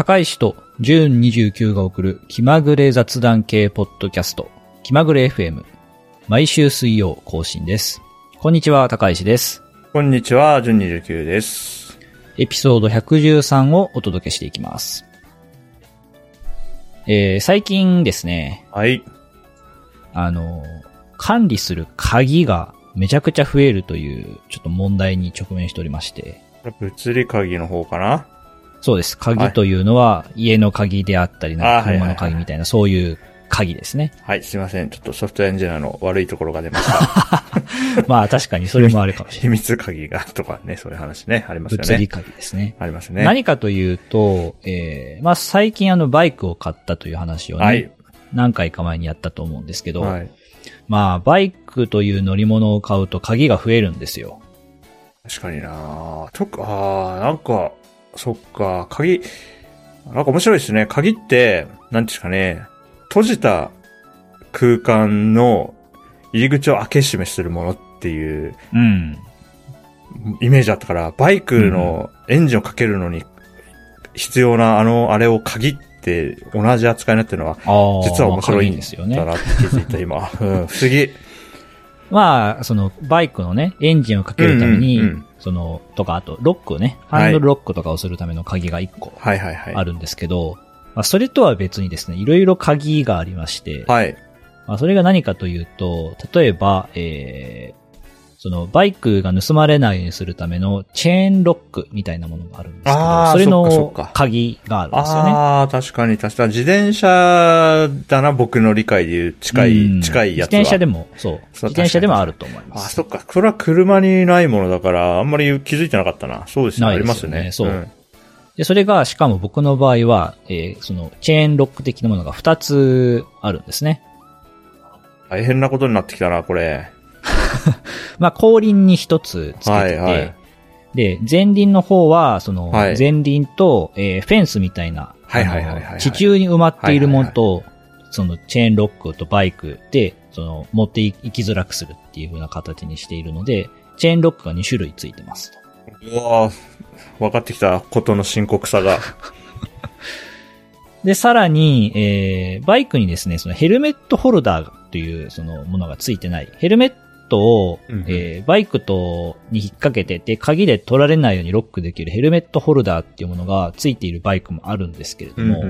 高石と純29が送る気まぐれ雑談系ポッドキャスト、気まぐれ FM。毎週水曜更新です。こんにちは、高石です。こんにちは、純29です。エピソード113をお届けしていきます。えー、最近ですね、はい。あの、管理する鍵がめちゃくちゃ増えるという、ちょっと問題に直面しておりまして、物理鍵の方かな？そうです。鍵というのは、家の鍵であったり、なんか車の鍵みたいな、そういう鍵ですね。はい、すいません。ちょっとソフトエンジニアの悪いところが出ました。まあ確かにそれもあるかもしれ秘密鍵がとかね、そういう話ね、ありますない。よね。物理鍵ですね。ありますね。何かというと、えー、まあ最近あのバイクを買ったという話をね、はい。何回か前にやったと思うんですけど、はい。まあバイクという乗り物を買うと鍵が増えるんですよ。確かになとく、あー、なんか、そっか、鍵、なんか面白いですね。鍵って、なんていうんですかね、閉じた空間の入り口を開け閉めするものっていううん。イメージあったから、バイクのエンジンをかけるのに必要なあの、あれを鍵って同じ扱いになってるのは、実は面白い鍵んですよね。だなって気づいた今。うん、不思議。まあ、その、バイクのね、エンジンをかけるために、うんうんうんその、とか、あと、ロックをね、ハンドルロックとかをするための鍵が1個。あるんですけど、まあ、それとは別にですね、いろいろ鍵がありまして、はい。まあ、それが何かというと、例えば、えー、その、バイクが盗まれないようにするためのチェーンロックみたいなものがあるんですけど、それの鍵があるんですよね。ああ、確かに確かに。自転車だな、僕の理解でいう近い、うん近いやつは。自転車でも、そう。自転車でもあると思いまあ、す。そっか。これは車にないものだから、あんまり気づいてなかったな。そうですね。ないありますね。そうんで、それが、しかも僕の場合は、えーその、チェーンロック的なものが2つあるんですね。大変なことになってきたな、これ。まあ、後輪に1つつけてて、はいはいで、前輪の方は、その、はい前輪と、えーフェンスみたいな、はいはいはいはい地中に埋まっているものと、その、チェーンロックとバイクで、その、持っていきづらくするっていう風な形にしているので、チェーンロックが2種類ついてます。うわー分かってきたことの深刻さが。で、さらに、えー、バイクにですね、そのヘルメットホルダーというそのものがついてない。ヘルメットを、うんうんえー、バイクと、に引っ掛けてて、鍵で取られないようにロックできるヘルメットホルダーっていうものがついているバイクもあるんですけれども、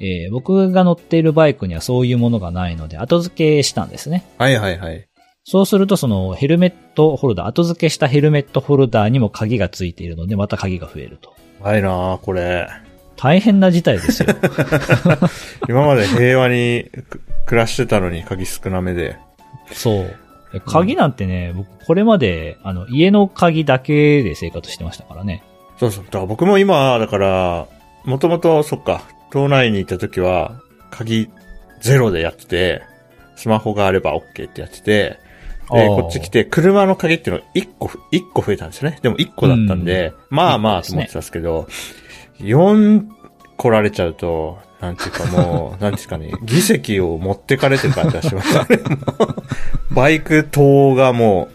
えー僕が乗っているバイクにはそういうものがないので、後付けしたんですね。はいはいはい。そうすると、そのヘルメットホルダー、後付けしたヘルメットホルダーにも鍵がついているので、また鍵が増えると。はいなーこれ。大変な事態ですよ。今まで平和にく暮らしてたのに鍵少なめで。そう。鍵なんてね、僕、これまで、あの、家の鍵だけで生活してましたからね。そうそう。だから僕も今、だから、もともと、そっか、島内にいた時は、鍵ゼロでやってて、スマホがあれば OK ってやってて、で、こっち来て、車の鍵っていうの1個、一個増えたんですよね。でも1個だったんで、まあまあ一個ですねと思ってたんですけど、4来られちゃうと、なんていうかもう、なんていうかね、議席を持ってかれてる感じがしましたね。も うバイク党がもう、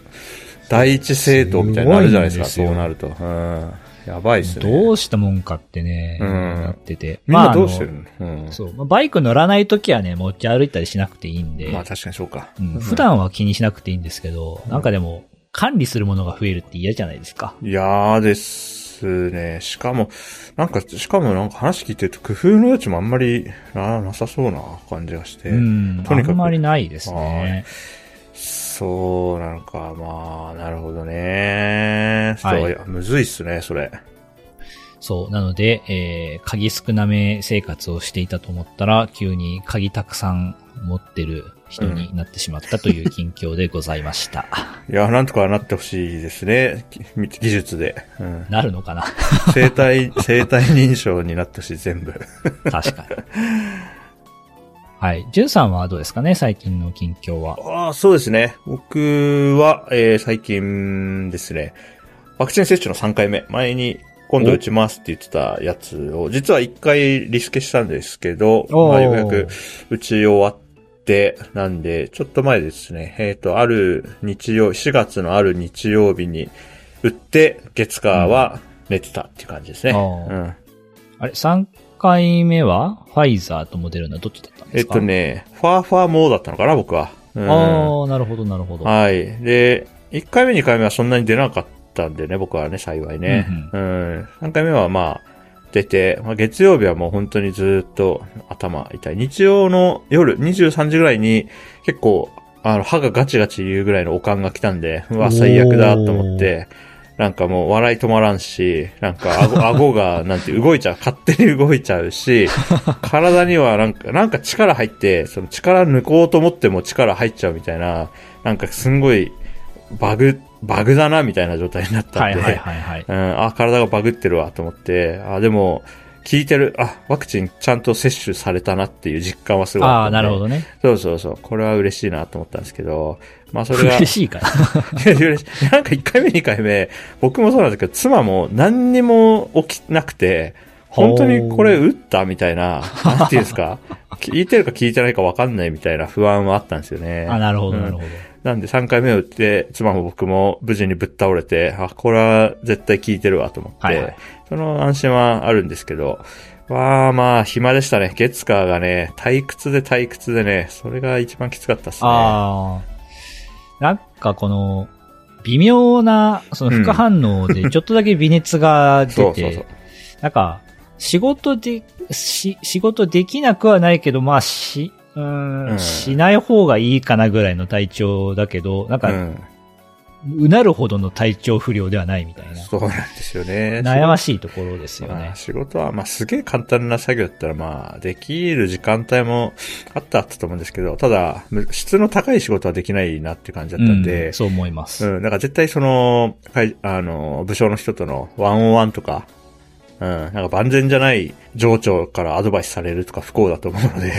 第一政党みたいになるじゃないですか、すそうなると。うん。やばいっすね。どうしたもんかってね、うんなってて。みんなどうしてあるの？うんの。そう。まあバイク乗らないときはね、持ち歩いたりしなくていいんで、まあ確かにそうか。うん普段は気にしなくていいんですけど、なんかでも、管理するものが増えるって嫌じゃないですか。嫌ですね。しかも、なんか、しかもなんか話聞いてると工夫の余地もあんまりななさそうな感じがして。うん。とにかくあんまりないですね。そうなのか。まあ、なるほどね。はいそういやむずいっすね、それ。そう。なので、えー、鍵少なめ生活をしていたと思ったら、急に鍵たくさん持ってる人になってしまったという近況でございました。いや、なんとかなってほしいですね。ぎ技術で。うん。なるのかな？生体、生体認証になってほしい、全部。確かに。はい。ジュンさんはどうですかね？最近の近況は。ああ、そうですね。僕は、えー最近ですね、ワクチン接種の3回目、前に今度打ちますって言ってたやつを、実は1回リスケしたんですけど、まあ、ようやく打ち終わって、なんで、ちょっと前ですね、えっ、と、ある日曜、4月のある日曜日に打って、月火は寝てたっていう感じですね。あーうん。あれ、3回目はファイザーとモデルナどっちだったんですか？えっとね、ファーファーモーだったのかな、僕は。うん、ああ、なるほど、なるほど。はい。で、1回目、2回目はそんなに出なかったんでね、僕はね、幸いね。うん、うん、3回目はまあ、出て、まあ、月曜日はもう本当にずっと頭痛い。日曜の夜23時ぐらいに結構、あの、歯がガチガチ言うぐらいのおかんが来たんで、うわ、最悪だと思って、なんかもう笑い止まらんし、なんか顎 顎がなんて動いちゃう、勝手に動いちゃうし、体にはなんか、なんか力入って、その力抜こうと思っても力入っちゃうみたいな、なんかすんごいバグ、バグだなみたいな状態になったんで、はいはいはい、はい、うん、あ、体がバグってるわと思って、あ、でも、聞いてる、あ、ワクチンちゃんと接種されたなっていう実感はすごいあああ、なるほどね。そうそうそう。これは嬉しいなと思ったんですけど、まあそれが。嬉しいかな。嬉しい。なんか1回目2回目、僕もそうなんですけど、妻も何にも起きなくて、本当にこれ打ったみたいな、なんていうんですか、聞いてるか聞いてないか分かんないみたいな不安はあったんですよね。あ、なるほど、なるほど。なんで3回目を打って、妻も僕も無事にぶっ倒れて、あ、これは絶対効いてるわと思って、はいはい、その安心はあるんですけど、わあまあ、暇でしたね。月火がね、退屈で退屈でね、それが一番きつかったっすね。ああ。なんかこの、微妙な、その副反応で、ちょっとだけ微熱が出て、そうそうそうなんか、仕事で、し、仕事できなくはないけど、まあ、し、うん、うん、しない方がいいかなぐらいの体調だけど、なんか、うんうなるほどの体調不良ではないみたいな。そうなんですよね。悩ましいところですよね。まあ、仕事は、まあ、すげえ簡単な作業だったら、まあ、できる時間帯もあったあったと思うんですけど、ただ、質の高い仕事はできないなって感じだったんで。うん、そう思います。うん。だから絶対その、はい、あの、部署の人とのワンオンワンとか、うん。なんか万全じゃない上長からアドバイスされるとか不幸だと思うので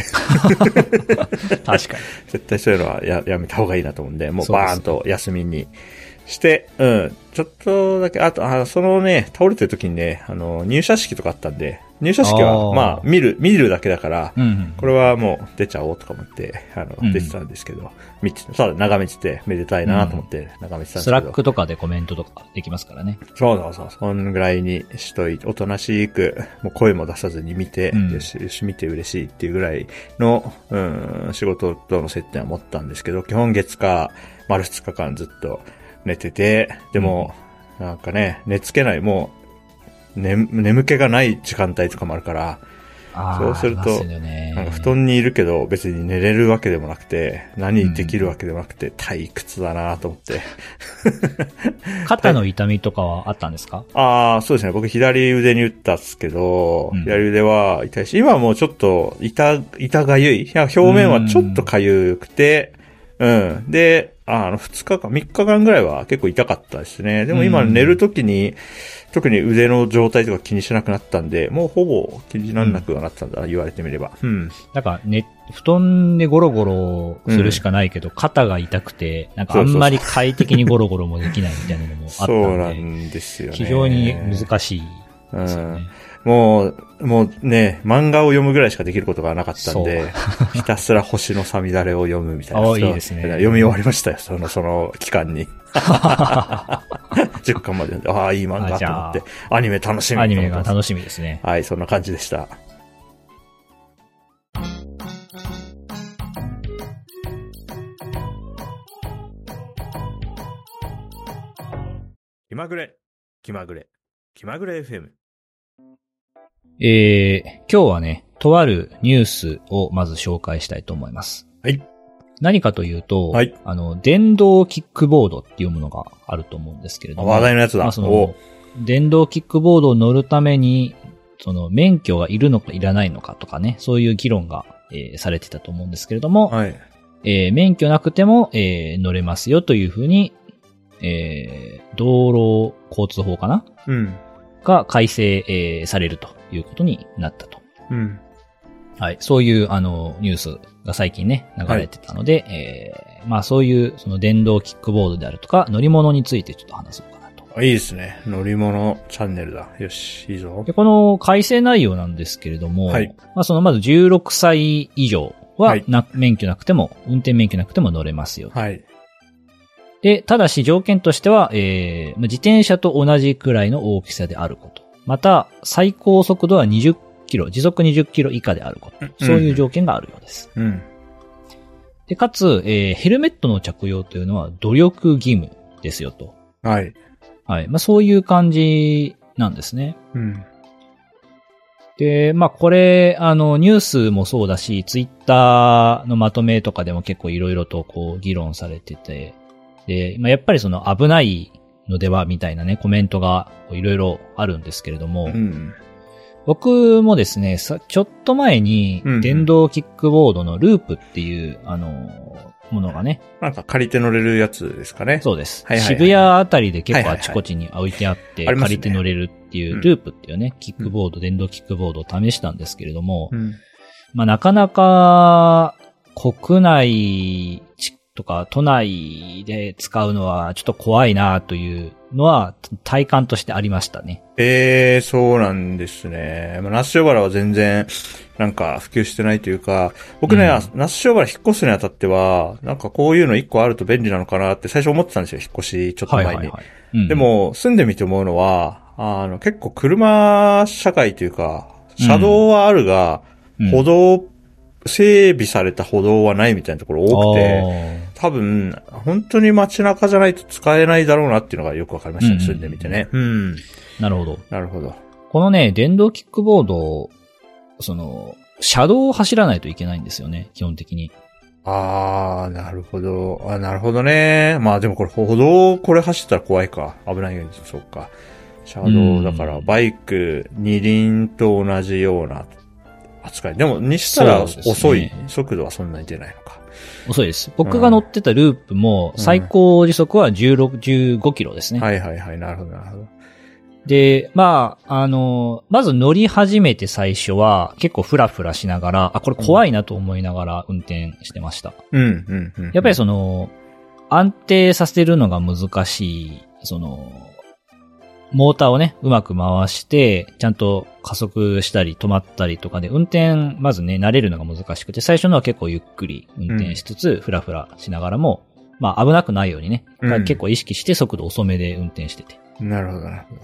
確かに。絶対そういうのはややめた方がいいなと思うんで、もうバーンと休みにして、うん。ちょっとだけ、あと、あそのね、倒れてる時にね、あの、入社式とかあったんで、入社式は、まあ、見る、見るだけだから、うんうん、これはもう出ちゃおうとか思って、あの、出てたんですけど、見て、ただ眺めてて、めでたいなと思って眺めてたんですけど、スラックとかでコメントとかできますからね。そうそうそう。そんぐらいにしといて、おとなしく、もう声も出さずに見て、うん、よし、よし見て嬉しいっていうぐらいの、うん、仕事との接点は持ったんですけど、基本月か、丸2日間ずっと寝てて、でも、なんかね、寝つけない、もう、ね、眠気がない時間帯とかもあるから、そうすると、なんか布団にいるけど別に寝れるわけでもなくて、何できるわけでもなくて、退屈だなと思って。肩の痛みとかはあったんですか？ああ、そうですね。僕左腕に打ったっすけど、うん、左腕は痛いし、今はもうちょっと痛、痛がゆい。表面はちょっとかゆくて、うん。で、あの、二日間、三日間ぐらいは結構痛かったですね。でも今寝るときに、特に腕の状態とか気にしなくなったんで、もうほぼ気にならなくはなったんだ、うん、言われてみれば。うん。なんか、ね、布団でゴロゴロするしかないけど、うん、肩が痛くて、なんかあんまり快適にゴロゴロもできないみたいなのもあったんで。そうなんですよね。非常に難しいですよね。うんもう、もうね、漫画を読むぐらいしかできることがなかったんで、ひたすら星のさみだれを読むみたいな。あいいですね。読み終わりましたよ、その、その期間に。10巻までああ、いい漫画と思って、アニメ楽しみアニメが楽しみですね。はい、そんな感じでした。気まぐれ、気まぐれ、気まぐれ FM。えー、今日はね、とあるニュースをまず紹介したいと思います。はい。何かというと、はい、あの、電動キックボードっていうものがあると思うんですけれども。話題のやつだ。まあ、その、電動キックボードを乗るために、その、免許がいるのかいらないのかとかね、そういう議論が、えー、されてたと思うんですけれども、はい。えー、免許なくても、えー、乗れますよというふうに、えー、道路交通法かな？うん。が改正、えー、されるということになったと。うん。はい。そういう、あの、ニュースが最近ね、流れてたので、はい、えー、まあそういう、その電動キックボードであるとか、乗り物についてちょっと話そうかなと。いいですね。乗り物チャンネルだ。よし、いいぞ。で、この改正内容なんですけれども、はい。まあそのまず16歳以上は、な、はい、免許なくても、運転免許なくても乗れますよ。はい。で、ただし条件としては、えー、自転車と同じくらいの大きさであること。また、最高速度は20キロ、時速20キロ以下であること。そういう条件があるようです。うん。で、かつ、えーヘルメットの着用というのは努力義務ですよと。はい。はい。まあ、そういう感じなんですね。うん。で、まあ、これ、あの、ニュースもそうだし、ツイッターのまとめとかでも結構いろいろとこう議論されてて、で、まあ、やっぱりその危ないのではみたいなね、コメントがいろいろあるんですけれども、うん。僕もですね、さ、ちょっと前にうんうん、電動キックボードのループっていう、あの、ものがね、なんか借りて乗れるやつですかね。そうです。はいはいはい渋谷あたりで結構あちこちに置いてあって、借りて乗れるっていうう、ループっていうね、キックボード、電動キックボードを試したんですけれども、うん。まあなかなか国内とか都内で使うのはちょっと怖いなというのは体感としてありましたね。ええー、そうなんですね。まあ、ナッシュオバラは全然、なんか普及してないというか、僕ね、うんナッシュオバラ引っ越すにあたっては、なんかこういうの一個あると便利なのかなって最初思ってたんですよ、引っ越しちょっと前に。い。うんで、も、住んでみて思うのは、あの、結構車社会というか、車道はあるが、うん歩道、整備された歩道はないみたいなところ多くて、多分、本当に街中じゃないと使えないだろうなっていうのがよくわかりましたね、うん住んでみてね。うん。なるほど。なるほど。このね、電動キックボード、その、車道を走らないといけないんですよね、基本的に。あー、なるほど。あなるほどね。まあでもこれ歩道、これ走ったら怖いか。危ないように、そうか。車うん道、だからバイク、二輪と同じような扱い。でも、にしたら遅い。速度はそんなに出ないのか。遅いです。僕が乗ってたループも、最高時速は16、15キロですね。はいはいはい。なるほどなるほど。で、まあ、あの、まず乗り始めて最初は結構フラフラしながら、あ、これ怖いなと思いながら運転してました。うん、うん、うん。やっぱりその、安定させるのが難しい、その、モーターをね、うまく回して、ちゃんと加速したり止まったりとかで、運転、まずね、慣れるのが難しくて、最初のは結構ゆっくり運転しつつ、フラフラしながらも、まあ危なくないようにね、うん結構意識して速度遅めで運転してて。なるほどなるほど。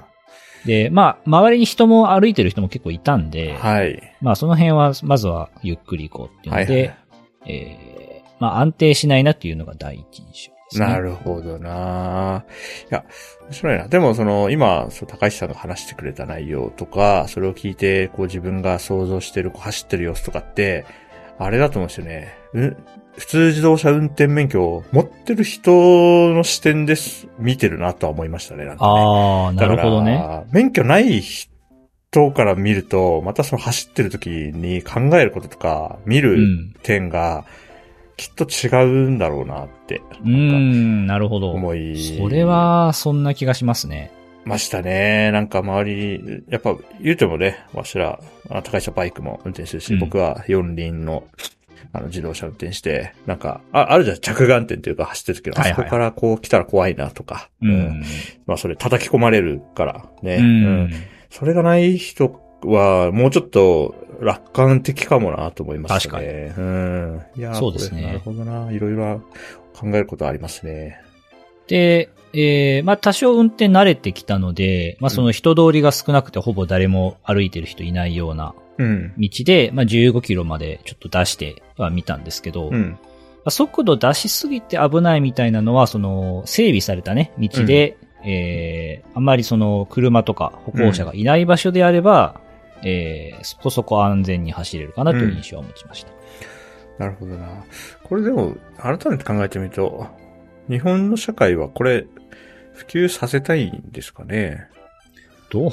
で、まあ、周りに人も歩いてる人も結構いたんで、はい。まあその辺は、まずはゆっくり行こうっていうので、はいはいえー、まあ安定しないなっていうのが第一印象ね。なるほどな。いや、面白いな。でも、その、今、そう高橋さんが話してくれた内容とか、それを聞いて、こう自分が想像してる、こう走ってる様子とかって、あれだと思うんですよね。うん普通自動車運転免許を持ってる人の視点です、見てるなとは思いましたね、なんかね。ああ、なるほどね。免許ない人から見ると、またその走ってる時に考えることとか、見うるん。点が、きっと違うんだろうなって。うーん、なるほど。思い。それは、そんな気がしますね。ましたね。なんか周り、やっぱ言うてもね、わしら、あ高い車バイクも運転するし、うん僕は四輪の、あの自動車運転して、なんか、あ、あるじゃん、着眼点というか走ってる時の、はいはいあそこからこう来たら怖いなとか、うん。まあそれ叩き込まれるからね。ううんん。それがない人は、もうちょっと楽観的かもなと思いましたね。うん。いやーそうですねなるほどな。いろいろ考えることありますね。で、えー、まあ多少運転慣れてきたので、まあその人通りが少なくてほぼ誰も歩いてる人いないようなうん。道で、まあ15キロまでちょっと出しては見たんですけど、まうん。あ速度出しすぎて危ないみたいなのは、その整備されたね、道で、えー、あんまりその車とか歩行者がいない場所であれば、えー、そこそこ安全に走れるかなという印象を持ちました。なるほどな。これでも、改めて考えてみると、日本の社会はこれ、普及させたいんですかね？どう？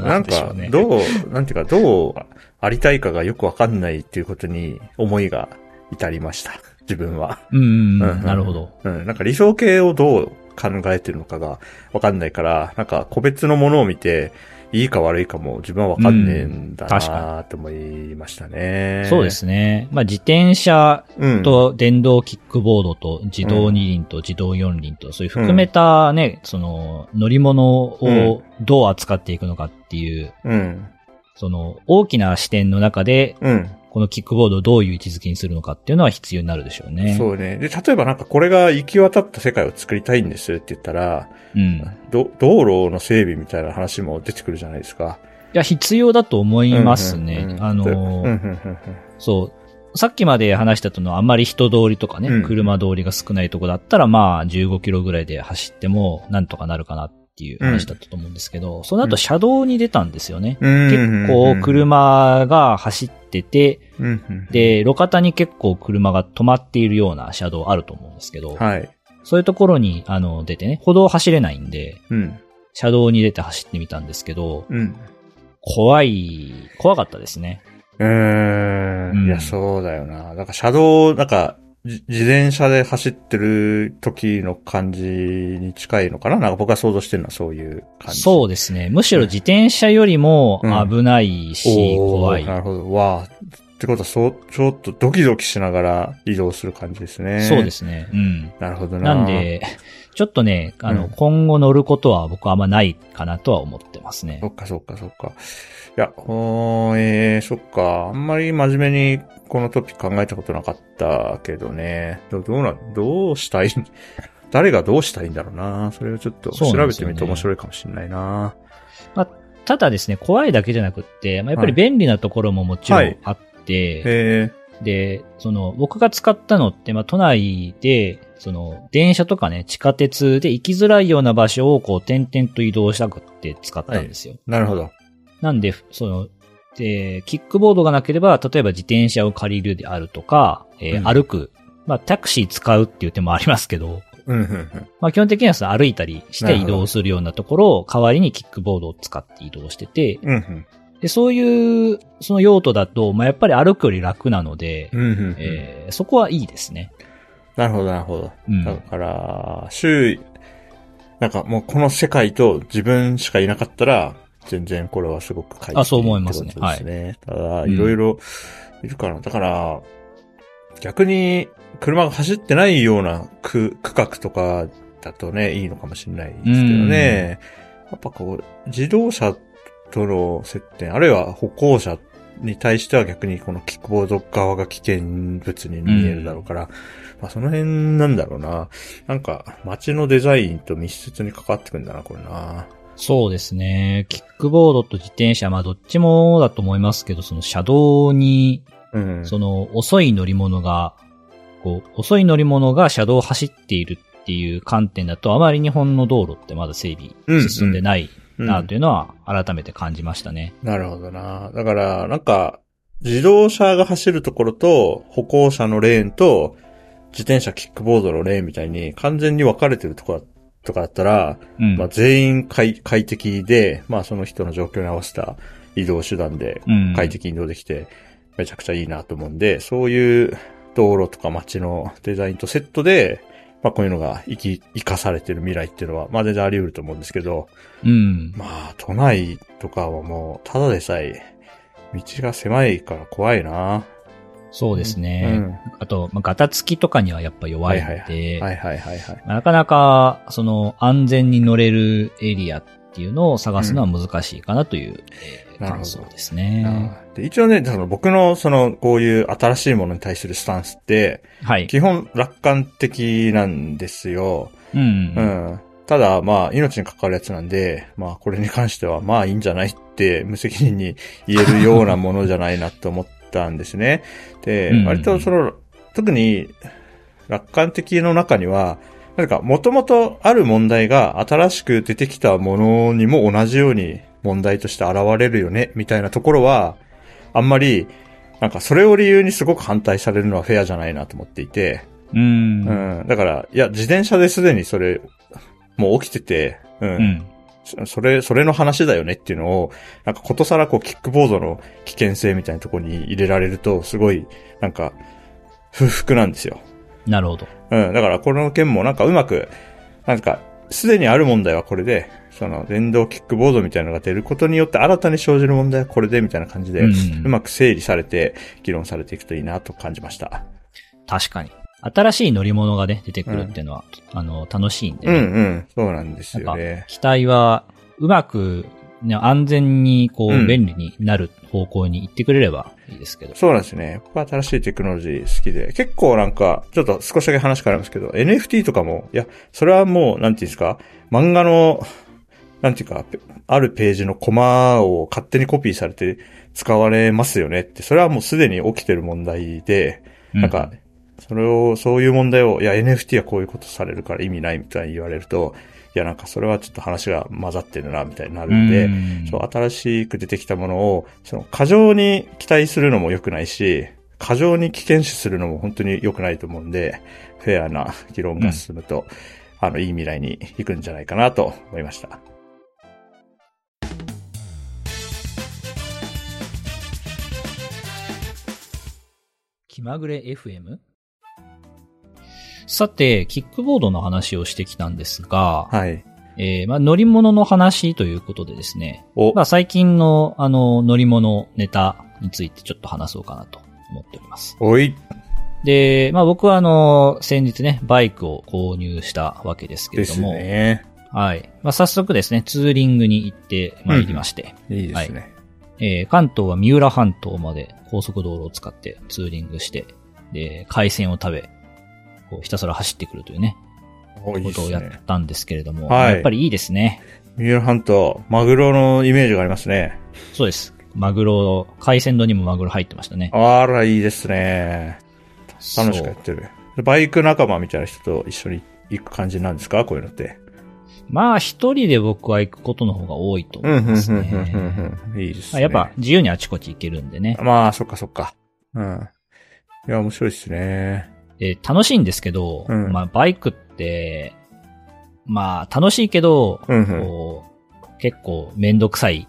な なんんかどう、なんていうか、どうありたいかがよくわかんないっていうことに思いが至りました。自分は。うんうんうんう、うんんなるほど。うん。なんか理想形をどう考えてるのかがわかんないから、なんか個別のものを見て、いいか悪いかも自分はわかんねえんだなって思いましたね。そうで。すね。まあ自転車うん。と電動キックボードと自動二輪と自動四輪とそういう含めたね、その乗り物をどう扱っていくのかっていう、うん。その大きな視点の中でうん。このキックボードをどういう位置づけにするのかっていうのは必要になるでしょうね。そうね。で、例えばなんかこれが行き渡った世界を作りたいんですって言ったら、うん。ど道路の整備みたいな話も出てくるじゃないですか。や、必要だと思いますね。あの、そう。さっきまで話したとのはあんまり人通りとかね、うん、車通りが少ないとこだったら、まあ、15キロぐらいで走っても、なんとかなるかなっていう話だったと思うんですけど、うん、その後車道に出たんですよね。うん、結構車が走ってて、で、路肩に結構車が止まっているような車道あると思うんですけど、はい、そういうところに、あの、出てね、歩道走れないんで、車道に出て走ってみたんですけど、怖い、怖かったですね。うーん。いや、そうだよな。なんか、車道、なんか、自転車で走ってる時の感じに近いのかな？なんか僕は想像してるのはそういう感じ。そうですね。むしろ自転車よりも危ないし、うん、怖い。なるほど。わあ。ってことは、そう、ちょっとドキドキしながら移動する感じですね。そうですね。うん。なるほどな。なんで、ちょっとね、あの、うん、今後乗ることは僕はあんまないかなとは思ってますね。そっかそっかそっか。いや、おえー、そっか。あんまり真面目にこのトピック考えたことなかったけどね。どどうな、どうしたい？誰がどうしたいんだろうな。それをちょっと調べてみると面白いかもしれないな。まあ、ただですね、怖いだけじゃなくって、まあ、やっぱり便利なところももちろんあって、はいはい、で、その、僕が使ったのって、まあ、都内で、その、電車とかね、地下鉄で行きづらいような場所をこう、点々と移動したくって使ったんですよ。はい、なるほど。なんで、その、で、キックボードがなければ、例えば自転車を借りるであるとか、えー、うん、歩く。まあ、タクシー使うっていう手もありますけど、うんうんうん、まあ基本的には歩いたりして移動するようなところを代わりにキックボードを使って移動してて、うんうん、でそういうその用途だと、まあ、やっぱり歩くより楽なので、うんうんうん、えー、そこはいいですね。なるほど、なるほど。うん、だから、周囲、なんかもうこの世界と自分しかいなかったら、全然これはすごく快適あ、そう思いますね。はい。ただ、いろいろいるから、うん、だから、逆に車が走ってないような区区画とかだとね、いいのかもしれないですけどね。やっぱこう、自動車との接点、あるいは歩行者に対しては逆にこのキックボード側が危険物に見えるだろうから、うん、まあその辺なんだろうな。なんか街のデザインと密接に関わってくんだな、これな。そうですね。キックボードと自転車、まあどっちもだと思いますけど、その車道に、うん、その遅い乗り物が、こう、遅い乗り物が車道を走っているっていう観点だと、あまり日本の道路ってまだ整備進んでないなというのは改めて感じましたね。うんうん、なるほどな。だから、なんか、自動車が走るところと、歩行者のレーンと、自転車、キックボードのレーンみたいに完全に分かれてるところとかだったら、うん、まあ全員快快適で、まあその人の状況に合わせた移動手段で快適に移動できて、めちゃくちゃいいなと思うんで、そういう道路とか街のデザインとセットで、まあこういうのが生き、生かされてる未来っていうのは、まあ全然あり得ると思うんですけど、うん。まあ都内とかはもう、ただでさえ、道が狭いから怖いな。そうですね。うん、あと、まあ、ガタつきとかにはやっぱ弱いので、はいはいはい、はい、なかなか、その、安全に乗れるエリアっていうのを探すのは難しいかなという、うん、えー、感想ですね。で一応ね、その僕のその、こういう新しいものに対するスタンスって、はい。基本楽観的なんですよ。うん。うん。ただ、まあ、命に関わるやつなんで、まあ、これに関しては、まあ、いいんじゃないって無責任に言えるようなものじゃないなと思ったんですね。で、割とその、特に楽観的の中には、なんか、もともとある問題が新しく出てきたものにも同じように問題として現れるよね、みたいなところは、あんまり、なんかそれを理由にすごく反対されるのはフェアじゃないなと思っていて。うん。うん。だから、いや、自転車ですでにそれ、もう起きてて、うん。うんそれ、それの話だよねっていうのを、なんかことさらこうキックボードの危険性みたいなところに入れられると、すごい、なんか、不服なんですよ。なるほど。うん。だからこの件もなんかうまく、なんか、すでにある問題はこれで、その電動キックボードみたいなのが出ることによって新たに生じる問題はこれでみたいな感じで、うまく整理されて議論されていくといいなと感じました。確かに。新しい乗り物がね、出てくるっていうのは、うん、あの、楽しいんでね。うんうん。そうなんですよね。機体は、うまく、ね、安全に、こう、便利になる方向に行ってくれればいいですけど。そうなんですね。僕新しいテクノロジー好きで。結構なんか、ちょっと少しだけ話変わりますけど、NFT とかも、いや、それはもう、なんていうんですか、漫画のなんていうか、あるページのコマを勝手にコピーされて使われますよねって、それはもうすでに起きてる問題で、なんか、それを、そういう問題を、いや、NFT はこういうことされるから意味ないみたいに言われると、いや、なんかそれはちょっと話が混ざってるな、みたいになるんで、ん。そう、新しく出てきたものを、その、過剰に期待するのも良くないし、過剰に危険視するのも本当に良くないと思うんで、フェアな議論が進むと、うん、あの、いい未来に行くんじゃないかなと思いました。気まぐれ FM? さて、キックボードの話をしてきたんですが、はい。えー、まあ、乗り物の話ということでですね。まあ、最近の、あの、乗り物ネタについてちょっと話そうかなと思っております。おい。で、まあ、僕はあの、先日ね、バイクを購入したわけですけれども。ですね。はい。まあ、早速ですね、ツーリングに行ってまいりまして。うん、いいですね。はいえー、関東は三浦半島まで高速道路を使ってツーリングして、で、海鮮を食べ、こうひたすら走ってくるというね、ことをやったんですけれども、はい、やっぱりいいですね。三浦半島、マグロのイメージがありますね。そうです。マグロ、海鮮丼にもマグロ入ってましたね。あら、いいですね。楽しくやってる。バイク仲間みたいな人と一緒に行く感じなんですか？こういうのって。まあ、一人で僕は行くことの方が多いと思いますね。いいですね。やっぱ自由にあちこち行けるんでね。まあ、そっかそっか。うん。いや、面白いですね。で、楽しいんですけど、うん、まあ、バイクって、まあ、楽しいけど、うん、こう結構めんどくさい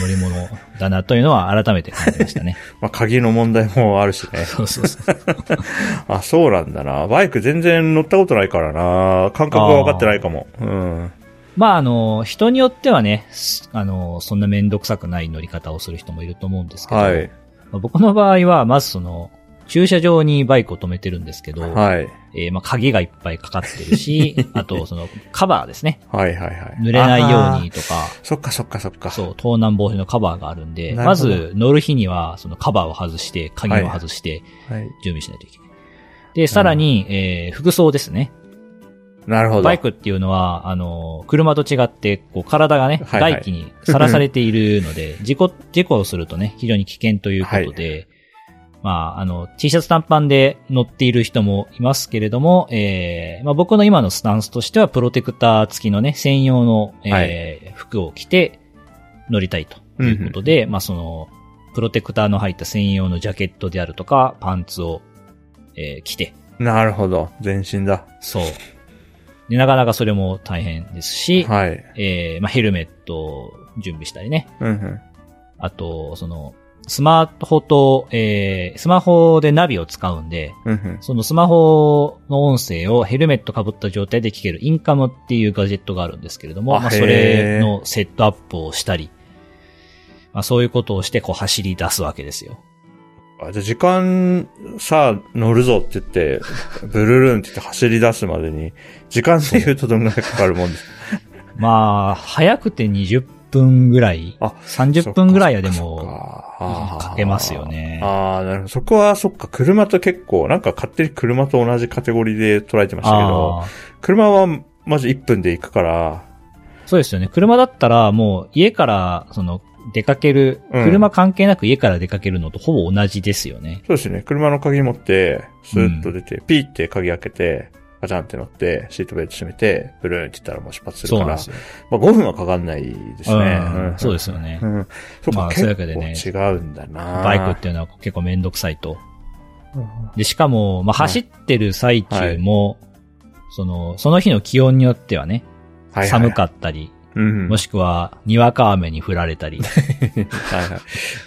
乗り物だなというのは改めて感じましたね。まあ、鍵の問題もあるしね。そうそうそう。あ、そうなんだな。バイク全然乗ったことないからな。感覚が分かってないかも。うん。まあ、あの、人によってはね、あの、そんなめんどくさくない乗り方をする人もいると思うんですけど、はい、僕の場合は、まずその、駐車場にバイクを止めてるんですけど、はい。えー、まあ、鍵がいっぱいかかってるし、あと、その、カバーですね。はいはいはい。濡れないようにとか。そっかそっかそっか。そう、盗難防止のカバーがあるんで、まず乗る日には、そのカバーを外して、鍵を外して、準備しないといけない。で、さらに、えー、服装ですね。なるほど。バイクっていうのは、あの、車と違って、こう、体がね、外気にさらされているので、事故、事故をするとね、非常に危険ということで、はいまあ、あの、T シャツ短パンで乗っている人もいますけれども、えー、まあ僕の今のスタンスとしては、プロテクター付きのね、専用の、えー、はい、服を着て乗りたいということで、うん、まあその、プロテクターの入った専用のジャケットであるとか、パンツを、えー、着て。なるほど。全身だ。そう。で、なかなかそれも大変ですし、はい。えー、まあヘルメットを準備したりね。うんうん。あと、その、スマートと、えー、スマホでナビを使うんで、そのスマホの音声をヘルメット被った状態で聞けるインカムっていうガジェットがあるんですけれども、まあ、それのセットアップをしたり、まあ、そういうことをしてこう走り出すわけですよ。あ、じゃあ時間さあ乗るぞって言って、ブルルンって言って走り出すまでに、時間で言うとどんぐらいかかるもんですまあ、早くて20分ぐらい、あ30分ぐらいはでも、かけますよね。ああ、なるほど。そこは、そっか、車と結構、なんか勝手に車と同じカテゴリーで捉えてましたけど、車はまず1分で行くから。そうですよね。車だったら、もう家から、その、出かける、車関係なく家から出かけるのとほぼ同じですよね。そうですね。車の鍵持って、スーッと出て、うん、ピーって鍵開けて、ガチャンって乗って、シートベルト閉めて、ブルーンって言ったらもう出発するから、まあ5分はかかんないですね。うん。そうですよね。うん。そうか、まあ、そういうわけでね。違うんだな。バイクっていうのは結構めんどくさいと。で、しかも、まあ走ってる最中も、はい、その、その日の気温によってはね、はいはい、寒かったり、うん、もしくは、にわか雨に降られたり。はいはい。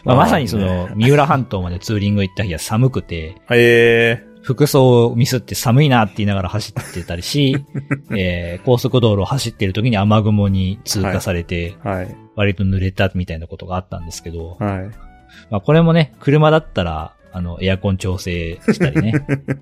まあ、まさにその、三浦半島までツーリング行った日は寒くて、え。ー、服装をミスって寒いなって言いながら走ってたりし、えー、高速道路を走ってる時に雨雲に通過されて、はい。割と濡れたみたいなことがあったんですけど、はい、まあこれもね、車だったら、あの、エアコン調整したりね。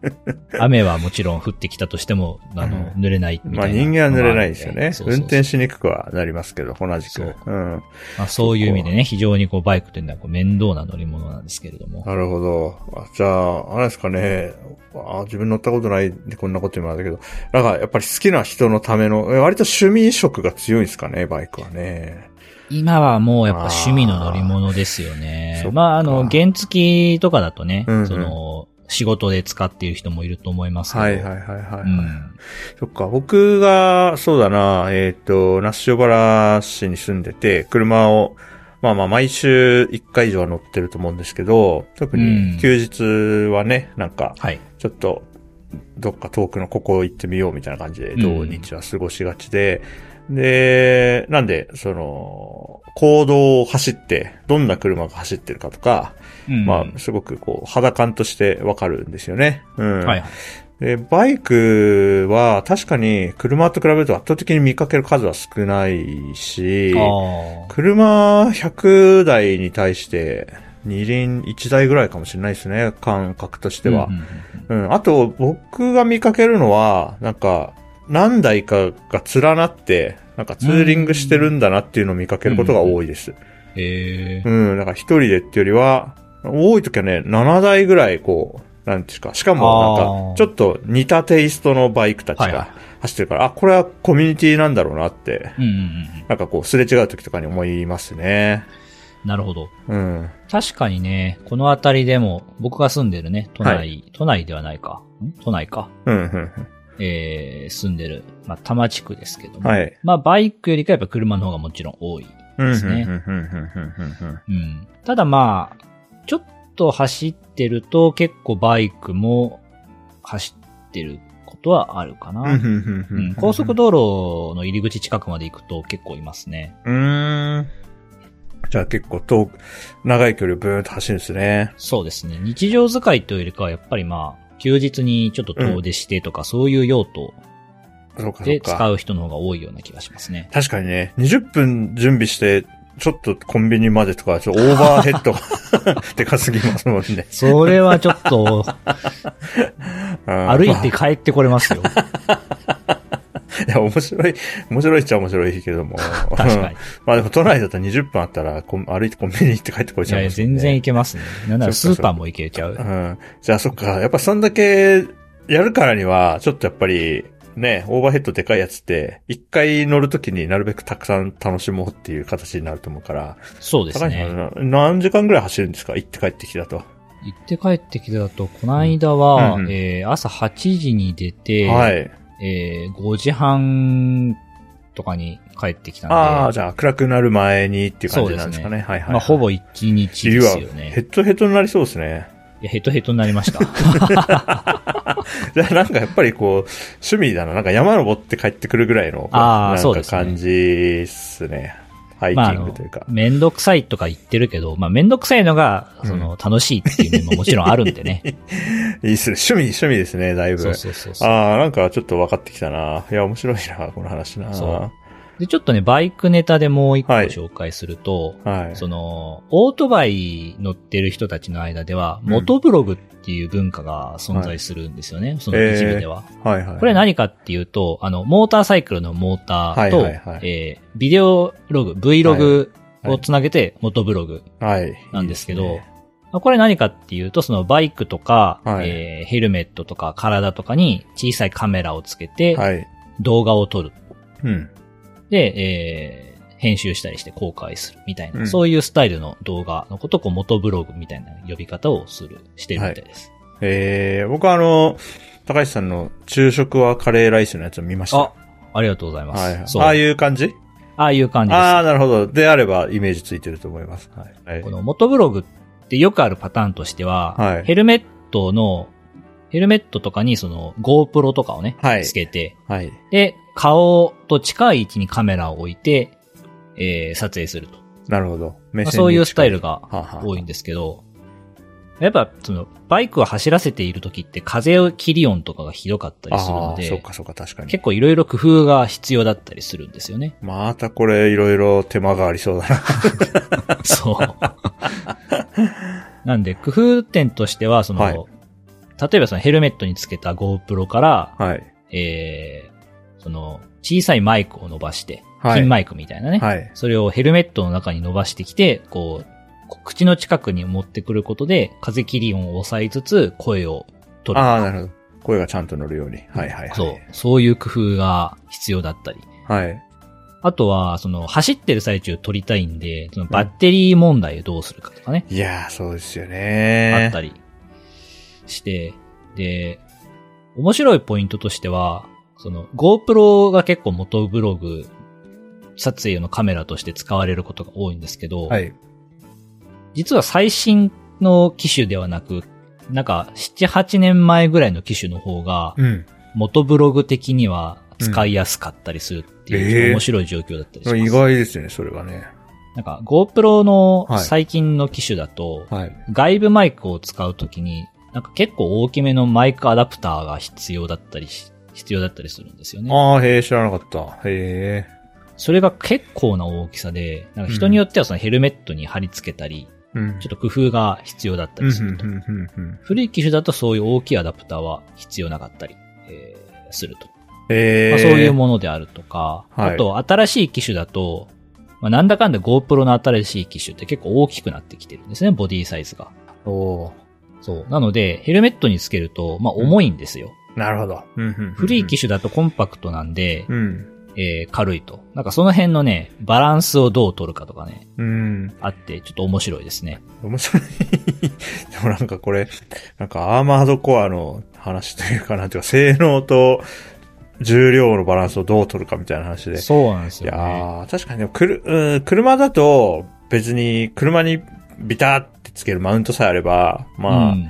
雨はもちろん降ってきたとしても、あの、濡れないみたいな。まあ人間は濡れないですよね。運転しにくくはなりますけど、同じく。そう,、うんまあ、そういう意味でね、非常にこうバイクというのはこう面倒な乗り物なんですけれども。なるほど。じゃあ、あれですかね。あ自分乗ったことないでこんなこと言うんだけど、なんかやっぱり好きな人のための、割と趣味色が強いんですかね、バイクはね。今はもうやっぱ趣味の乗り物ですよね。まあ、あの、原付とかだとね、うんうん、その、仕事で使っている人もいると思いますけど。はいはいはいはい、はい。うん、そっか、僕が、そうだな、えっ、ー、と、那須塩原市に住んでて、車を、まあまあ毎週1回以上は乗ってると思うんですけど、特に休日はね、なんか、ちょっと、どっか遠くのここ行ってみようみたいな感じで、土日は過ごしがちで、で、なんで、その、行動を走って、どんな車が走ってるかとか、うん、まあ、すごくこう、肌感としてわかるんですよね。うん。はい。で、バイクは確かに車と比べると圧倒的に見かける数は少ないし、車100台に対して二輪1台ぐらいかもしれないですね、感覚としては。うん、うん、あと、僕が見かけるのは、なんか、何台かが連なって、なんかツーリングしてるんだなっていうのを見かけることが多いです。へ、えうん、だから一人でっていうよりは、多い時はね、7台ぐらいこう、なんていうか、しかもなんか、ちょっと似たテイストのバイクたちが走ってるから、はい、あ、これはコミュニティなんだろうなって、うんうんうん、なんかこう、すれ違う時とかに思いますね。なるほど。うん。確かにね、この辺りでも、僕が住んでるね、都内、はい、都内ではないか。ん？都内か。うん、うん、えー、住んでる、まあ、多摩地区ですけども。はい。まあ、バイクよりかやっぱ車の方がもちろん多いですね。うん。ただまあ、ちょっと走ってると結構バイクも走ってることはあるかな。高速道路の入り口近くまで行くと結構いますね。うん。じゃあ結構遠く、長い距離をブーンと走るんですね。そうですね。日常使いというよりかはやっぱりまあ、休日にちょっと遠出してとか、うん、そういう用途で使う人の方が多いような気がしますね。確かにね、20分準備して、ちょっとコンビニまでとか、ちょっとオーバーヘッドでかすぎますもんね。それはちょっと、歩いて帰ってこれますよ。いや、面白い、面白いっちゃ面白いけども。確かに。まあでも都内だったら20分あったら、歩いてコンビニ行って帰ってこれちゃう、ね、いや、全然行けますね。なんならスーパーも行けちゃう。うん。じゃあそっか、やっぱそんだけやるからには、ちょっとやっぱり、ね、オーバーヘッドでかいやつって、一回乗るときになるべくたくさん楽しもうっていう形になると思うから。そうですね。何時間ぐらい走るんですか？行って帰ってきたと。行って帰ってきたと、この間は、うんうん、えー、朝8時に出て、はい。えー、5時半とかに帰ってきたんで。ああ、じゃあ暗くなる前にっていう感じなんですかね。ねはいはい、はい、まあ、ほぼ一日ですよね。ヘッドヘッドになりそうですね。いや、ヘトヘトになりました。じゃあなんかやっぱりこう、趣味だな。なんか山登って帰ってくるぐらいの、あなんか感じっすね。ハイキングというか。めんどくさいとか言ってるけど、まあめんどくさいのが、その、楽しいっていう面ももちろんあるんでね。いいっすね。趣味、趣味ですね、だいぶ。そうそうそうああ、なんかちょっと分かってきたな。いや、面白いな、この話な。そう。で、ちょっとね、バイクネタでもう一個紹介すると、はい、その、オートバイ乗ってる人たちの間では、モトブログっていう文化が存在するんですよね、はい、その一部では、えー、はいはい。これ何かっていうと、あの、モーターサイクルのモーターと、はいはいはい、えー、ビデオログ、Vlog をつなげて、モトブログなんですけど、はいはいいいねこれ何かっていうと、そのバイクとか、はい、えー、ヘルメットとか体とかに小さいカメラをつけて、動画を撮る。うん。で、えー、編集したりして公開するみたいな、うん、そういうスタイルの動画のことを元ブログみたいな呼び方をする、してるみたいです。はい、えー、僕はあの、高橋さんの昼食はカレーライスのやつを見ました。あ、ありがとうございます。はい、ああいう感じ？ああいう感じです。ああ、なるほど。であればイメージついてると思います。はい。この元ブログってよくあるパターンとしては、はい、ヘルメットの、ヘルメットとかにその GoPro とかをね、はい、つけて、はい、で、顔と近い位置にカメラを置いて、えー、撮影すると。なるほど。まあ、そういうスタイルが多いんですけど、やっぱ、その、バイクを走らせている時って風を切り音とかがひどかったりするので、そうかそうか確かに。結構いろいろ工夫が必要だったりするんですよね。またこれいろいろ手間がありそうだな。そう。なんで、工夫点としては、その、はい例えばそのヘルメットにつけた GoPro から、はい。えー、その、小さいマイクを伸ばして、はいピンマイクみたいなね。はい。それをヘルメットの中に伸ばしてきて、こう、口の近くに持ってくることで、風切り音を抑えつつ、声を取る。ああ、なるほど。声がちゃんと乗るように。はいはいはい。そう。そういう工夫が必要だったり。はい。あとは、その、走ってる最中撮りたいんで、そのバッテリー問題をどうするかとかね。いやー、そうですよあね。ったりして、で、面白いポイントとしては、その GoPro が結構元ブログ撮影のカメラとして使われることが多いんですけど、はい。実は最新の機種ではなく、なんか7、8年前ぐらいの機種の方が、うん。元ブログ的には使いやすかったりするっていう、面白い状況だったりします。意外ですね、それはね。なんか GoPro のはい最近の機種だと、はい。外部マイクを使うときに、なんか結構大きめのマイクアダプターが必要だったりし、必要だったりするんですよね。ああ、へえ、知らなかった。へえ。それが結構な大きさで、なんか人によってはそのヘルメットに貼り付けたり、うん。ちょっと工夫が必要だったりすると。古い機種だとそういう大きいアダプターは必要なかったり、えーすると。へえ。まあ、そういうものであるとか、はいあと新しい機種だと、まあ、なんだかんだ GoPro の新しい機種って結構大きくなってきてるんですね、ボディサイズが。おーそう。なので、ヘルメットにつけると、まあ重いんですよ。なるほど。うんうんうんうん古い機種だとコンパクトなんで、うん。えー軽いと。なんかその辺のね、バランスをどう取るかとかね、うん。あって、ちょっと面白いですね。面白い。でもなんかこれ、なんかアーマードコアの話というかなんていうか、性能と重量のバランスをどう取るかみたいな話で。そうなんですいやよね。ー、確かにでもくる、うん、車だと別に車にビターってつけるマウントさえあれば、まあ、うん。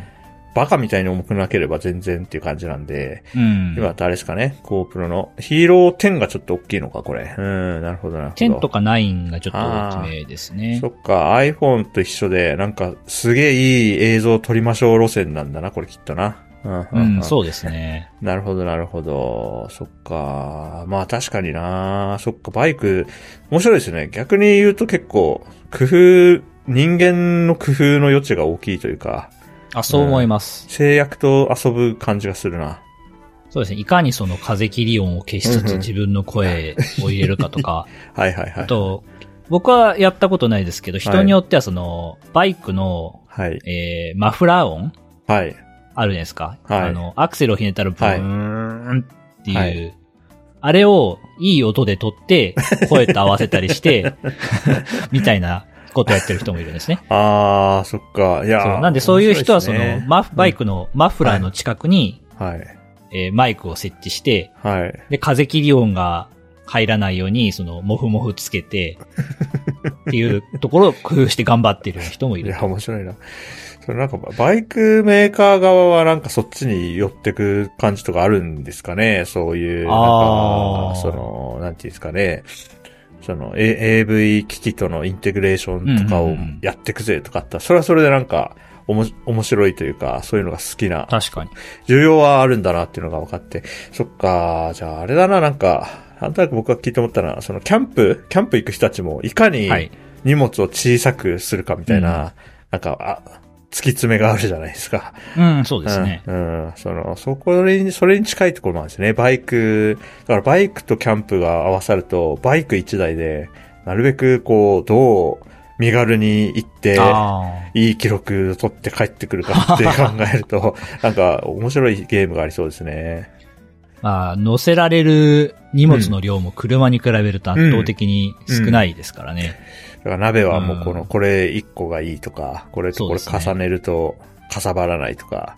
バカみたいに重くなければ全然っていう感じなんで、うん。今誰ですかね ?GoPro のヒーロー10がちょっと大きいのか、これ。うん、なるほどなるほど。10とか9がちょっと大きめですねそ。っか、iPhone と一緒で、なんか、すげえいい映像を撮りましょう路線なんだな、これきっとな。うんううんん、そうですね。なるほど、なるほど。そっか。まあ確かにな。そっか、バイク、面白いですね。逆に言うと結構、工夫、人間の工夫の余地が大きいというか、あ、そう思います。制約と遊ぶ感じがするな。そうですね。いかにその風切り音を消しつうんうんつ自分の声を入れるかとか、はいはいはい。あと、僕はやったことないですけど、人によってはその、バイクの、はい。えー、マフラー音はい。あるじゃないですか。はいあの、アクセルをひねったらブはいーンっていう、はいあれをいい音で撮って、声と合わせたりして、みたいなことやってる人もいるんですね。あー、そっか。いやなんでそういう人はその、ねマフ、バイクのマフラーの近くに、はい。えーマイクを設置して、はい。で、風切り音が入らないように、その、モフモフつけて、っていうところを工夫して頑張ってる人もいるいや、。面白いな。それなんか、バイクメーカー側はなんかそっちに寄ってく感じとかあるんですかね？そういう、なんかその、なんていうんですかね？その、A、AV 機器とのインテグレーションとかをやってくぜとかあったら、それはそれでなんか、おも、面白いというか、そういうのが好きな、確かに。需要はあるんだなっていうのが分かって。そっか、じゃああれだな、なんか、なんとなく僕が聞いて思ったのは、そのキャンプ、キャンプ行く人たちもいかにはい。荷物を小さくするかみたいな、うんなんか、あ、突き詰めがあるじゃないですか。うん、そうですね。うん。うん。その、そこに、それに近いところもあるんですね。バイク、だからバイクとキャンプが合わさると、バイク一台で、なるべくこう、どう身軽に行って、あいい記録を取って帰ってくるかって考えると、なんか面白いゲームがありそうですね。あ。まあ、乗せられる荷物の量も車に比べると圧倒的に少ないですからね。だから鍋はもうこの、うんこれ一個がいいとか、これとこれ重ねるとかさばらないとか、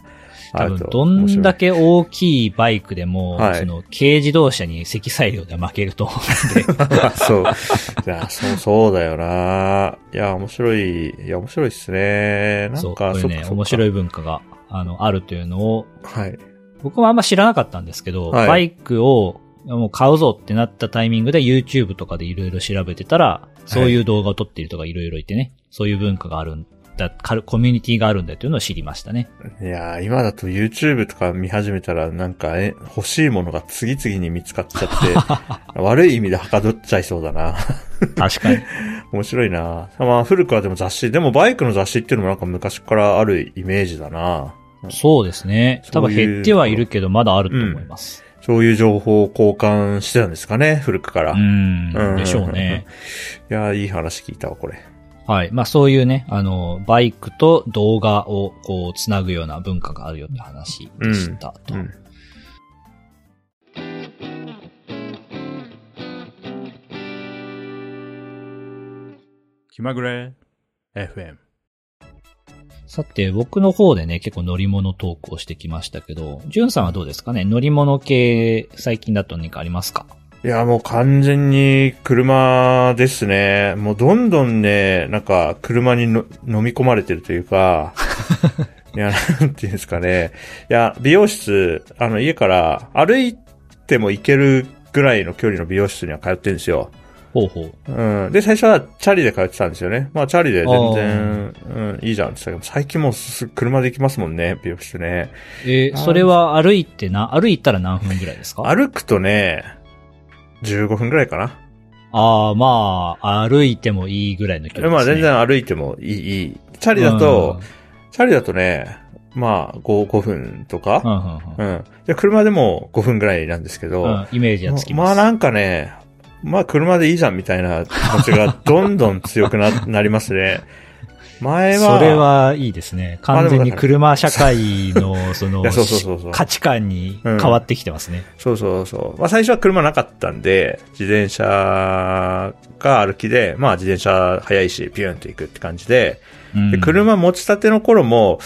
あると多分、どんだけ大きいバイクでも、はいその、軽自動車に積載量では負けると思うんで。そう。いや、そう、そうだよな。いや、面白い、いや、面白いっすね。なそう、こんか、ういうね、面白い文化が、あの、あるというのを、はい。僕もあんま知らなかったんですけど、はいバイクをもう買うぞってなったタイミングで YouTube とかでいろいろ調べてたら、そういう動画を撮っている人がいろいろいてね、そういう文化があるったコミュニティがあるんだというのを知りましたね。いやー、今だと YouTube とか見始めたらなんか、え、欲しいものが次々に見つかっちゃって、悪い意味ではかどっちゃいそうだな。確かに。面白いなまあ古くはでも雑誌、でもバイクの雑誌っていうのもなんか昔からあるイメージだなそうですね。多分減ってはいるけど、まだあると思います。そういう情報を交換してたんですかね、古くから。うん、でしょうね。いや、いい話聞いたわ、これ。はい。まあそういうね、あの、バイクと動画をこう、つなぐような文化があるよって話でしたと。うんうん気まぐれ FM さて、僕の方でね、結構乗り物トークをしてきましたけど、ジュンさんはどうですかね？乗り物系、最近だと何かありますか？いや、もう完全に車ですね。もうどんどんね、なんか車にの飲み込まれてるというか、いや、なんていうんですかね。いや、美容室、あの家から歩いても行けるぐらいの距離の美容室には通ってるんですよ。ほうほう。うん。で、最初はチャリで通ってたんですよね。まあ、チャリで全然、うん、いいじゃんって言ったけど、最近もう車で行きますもんね、美容室ね。えー、それは歩いてな、歩いたら何分ぐらいですか？歩くとね、15分ぐらいかな。ああ、まあ、歩いてもいいぐらいの距離です、ね。まあ、全然歩いてもいい、いい。チャリだと、チャリだとね、まあ、5、5分とか、うん、うん、で、車でも5分ぐらいなんですけど、うん、イメージはつきます。まあなんかね、まあ車でいいじゃんみたいな気持ちがどんどん強くな、なりますね。前は。それはいいですね。完全に車社会の、その、価値観に変わってきてますね、うん。そうそうそう。まあ最初は車なかったんで、自転車が歩きで、まあ自転車早いし、ピューンと行くって感じで、で車持ちたての頃も、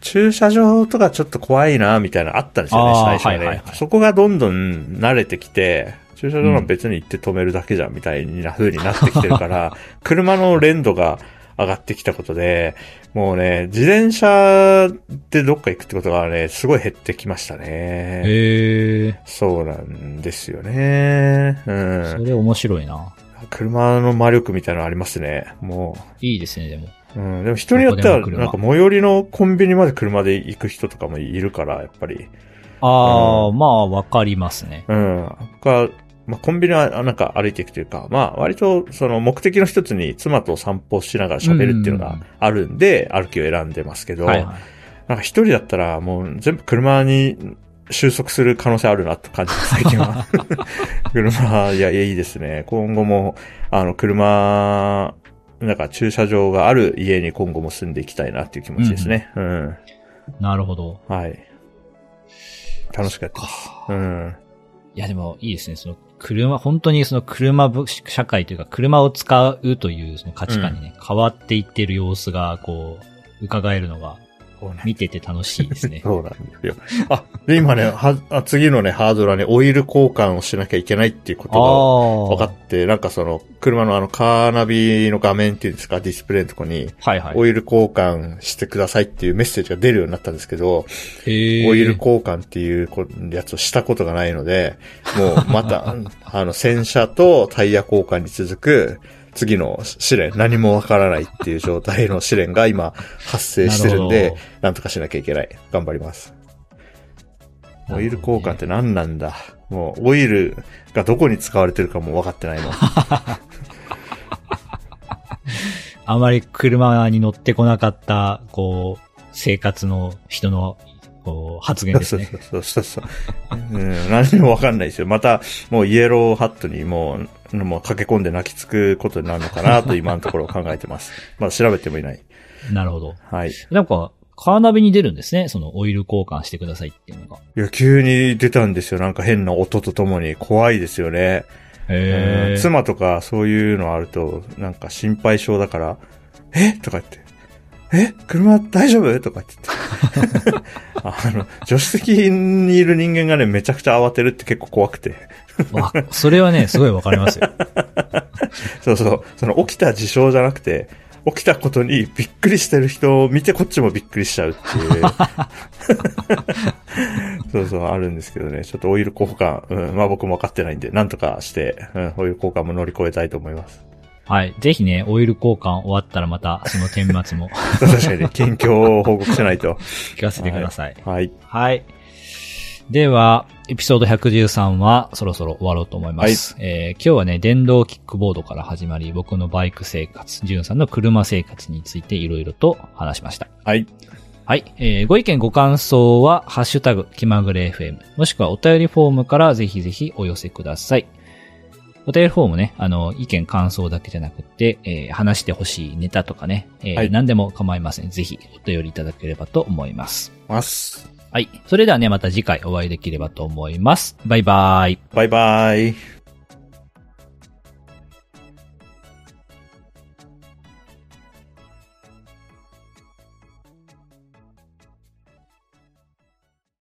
駐車場とかちょっと怖いな、みたいなあったんですよね、最初はね、はいはいはい。そこがどんどん慣れてきて、駐車場は別に行って止めるだけじゃんみたいな風になってきてるから、車の連度が上がってきたことで、もうね、自転車でどっか行くってことがね、すごい減ってきましたね。へー。そうなんですよね。うん。それ面白いな。車の魔力みたいなのありますね。もう。いいですね、でも。うん。でも人によっては、なんか最寄りのコンビニまで車で行く人とかもいるから、やっぱり。ああ、うん、まあ、わかりますね。うん。か、まあ、コンビニはなんか歩いていくというか、まあ、割とその目的の一つに妻と散歩しながら喋るっていうのがあるんで、歩きを選んでますけど、はいはい、なんか一人だったらもう全部車に収束する可能性あるなって感じです、最近は。車、いや、いいですね。今後も、あの、車、なんか駐車場がある家に今後も住んでいきたいなっていう気持ちですね。うん。うん、なるほど。はい。楽しかったです。うん。いや、でもいいですね。その車、本当にその車社会というか、車を使うというその価値観にね、うん、変わっていっている様子が、こう、伺えるのが、見てて楽しいですね。そうなんですよ。あ、で、今ね、は、次のね、ハードルはね、オイル交換をしなきゃいけないっていうことが分かって、なんかその、車のあの、カーナビの画面っていうんですか、ディスプレイのとこに、はいはい。オイル交換してくださいっていうメッセージが出るようになったんですけど、オイル交換っていうやつをしたことがないので、もうまた、あの、洗車とタイヤ交換に続く、次の試練、何もわからないっていう状態の試練が今発生してるんで、なんとかしなきゃいけない。頑張ります。オイル交換って何なんだ？もう、オイルがどこに使われてるかも分かってないの。あまり車に乗ってこなかった、こう、生活の人のこう、発言ですね。そうそうそうそう。うん、何にもわかんないですよ。また、もうイエローハットにもう、もう駆け込んで泣きつくことになるのかなと今のところ考えてます。まだ調べてもいない。なるほど。はい。なんか、カーナビに出るんですね。そのオイル交換してくださいっていうのが。いや、急に出たんですよ。なんか変な音とともに。怖いですよね。へ妻とかそういうのあると、なんか心配性だから、え？とか言って、え車大丈夫？とか言ってて。あの、助手席にいる人間がね、めちゃくちゃ慌てるって結構怖くて。わ、それはね、すごいわかりますよ。そうそう。その起きた事象じゃなくて、起きたことにびっくりしてる人を見てこっちもびっくりしちゃうっていう。そうそう、あるんですけどね。ちょっとオイル交換、うん、まあ僕も分かってないんで、なんとかして、うん、オイル交換も乗り越えたいと思います。はい。ぜひね、オイル交換終わったらまた、その顛末も。確かに、近況を報告しないと。聞かせてください。はい。はい。では、エピソード113はそろそろ終わろうと思います。はい、えー、今日はね、電動キックボードから始まり、僕のバイク生活、ジュンさんの車生活についていろいろと話しました。はい。はい。えー、ご意見ご感想は、ハッシュタグ、気まぐれ FM、もしくはお便りフォームからぜひぜひお寄せください。お便りフォームね、あの、意見感想だけじゃなくて、えー、話してほしいネタとかね、えーはい、何でも構いません。ぜひお便りいただければと思います。ます。はい。それではね、また次回お会いできればと思います。バイバーイ。バイバイ。